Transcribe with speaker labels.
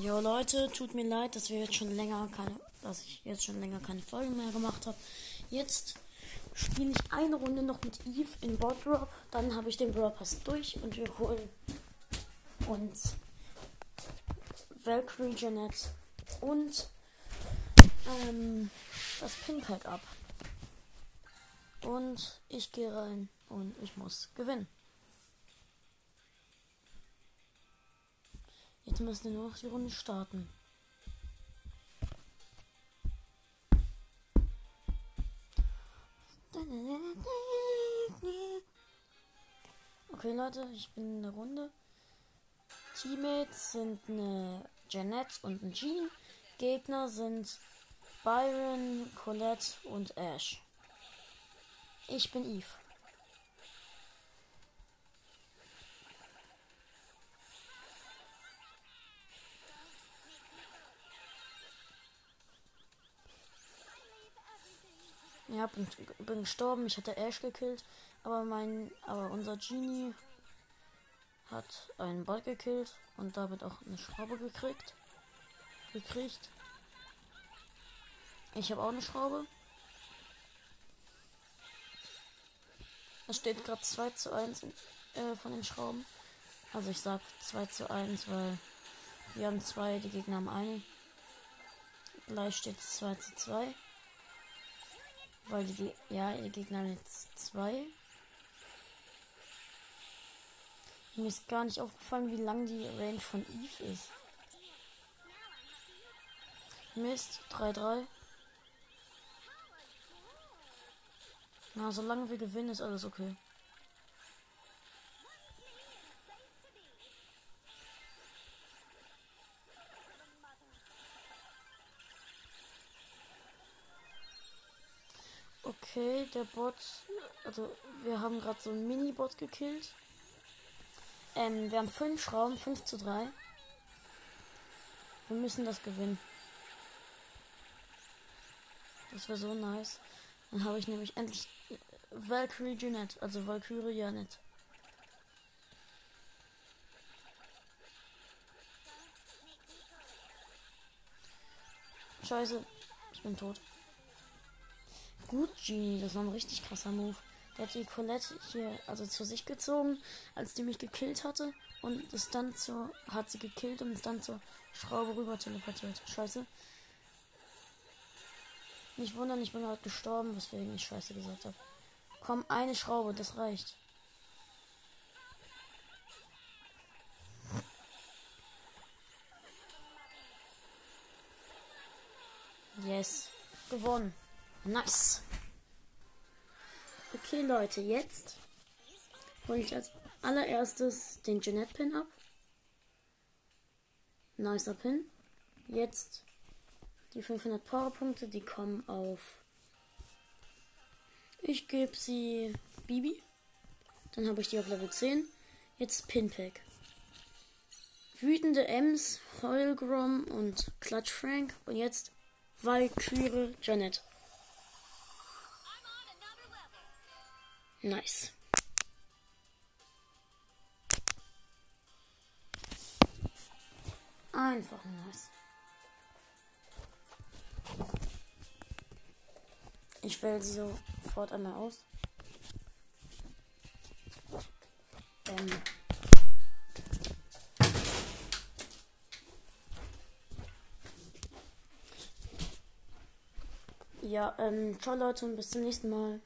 Speaker 1: Jo Leute, tut mir leid, dass wir jetzt schon länger keine, dass ich jetzt schon länger keine Folgen mehr gemacht habe. Jetzt spiele ich eine Runde noch mit Eve in Boardrop, dann habe ich den Brawl Pass durch und wir holen uns Valkyrie Janet und ähm, das Pinpack ab. Und ich gehe rein und ich muss gewinnen. Jetzt müssen wir nur noch die Runde starten. Okay, Leute, ich bin in der Runde. Teammates sind eine Janet und ein Jean. Gegner sind Byron, Colette und Ash. Ich bin Eve. Ja, bin, bin gestorben. Ich hatte Ash gekillt. Aber mein, aber unser Genie hat einen Bot gekillt und damit auch eine Schraube gekriegt. Gekriegt. Ich habe auch eine Schraube. Es steht gerade 2 zu 1 äh, von den Schrauben. Also ich sag 2 zu 1, weil wir haben zwei, die Gegner haben eine. Gleich steht es 2 zu 2. Weil die, ja, die Gegner jetzt zwei. Mir ist gar nicht aufgefallen, wie lang die Range von Eve ist. Mist, 3-3. Na, solange wir gewinnen, ist alles okay. Okay, der Bot. Also, wir haben gerade so einen Mini-Bot gekillt. Ähm, wir haben fünf Schrauben, 5 zu 3. Wir müssen das gewinnen. Das wäre so nice. Dann habe ich nämlich endlich Valkyrie Janet, also Valkyrie Janet. Scheiße, ich bin tot. Gut, Genie, das war ein richtig krasser Move. Der hat die Colette hier also zu sich gezogen, als die mich gekillt hatte. Und ist dann zur, hat sie gekillt und ist dann zur Schraube rüber teleportiert. Scheiße. Nicht wundern, ich bin gerade gestorben, weswegen ich Scheiße gesagt habe. Komm, eine Schraube, das reicht. Yes. Gewonnen. Nice. Okay, Leute, jetzt hole ich als allererstes den Jeanette Pin ab. Nicer Pin. Jetzt die 500 Powerpunkte, die kommen auf. Ich gebe sie Bibi. Dann habe ich die auf Level 10. Jetzt Pinpack. Wütende Ems, Heulgrom und Clutch Frank. Und jetzt Valkyrie Janet. Nice. Einfach nice. Ich wähle sie sofort einmal aus. Ähm. Ja, ähm, ciao Leute und bis zum nächsten Mal.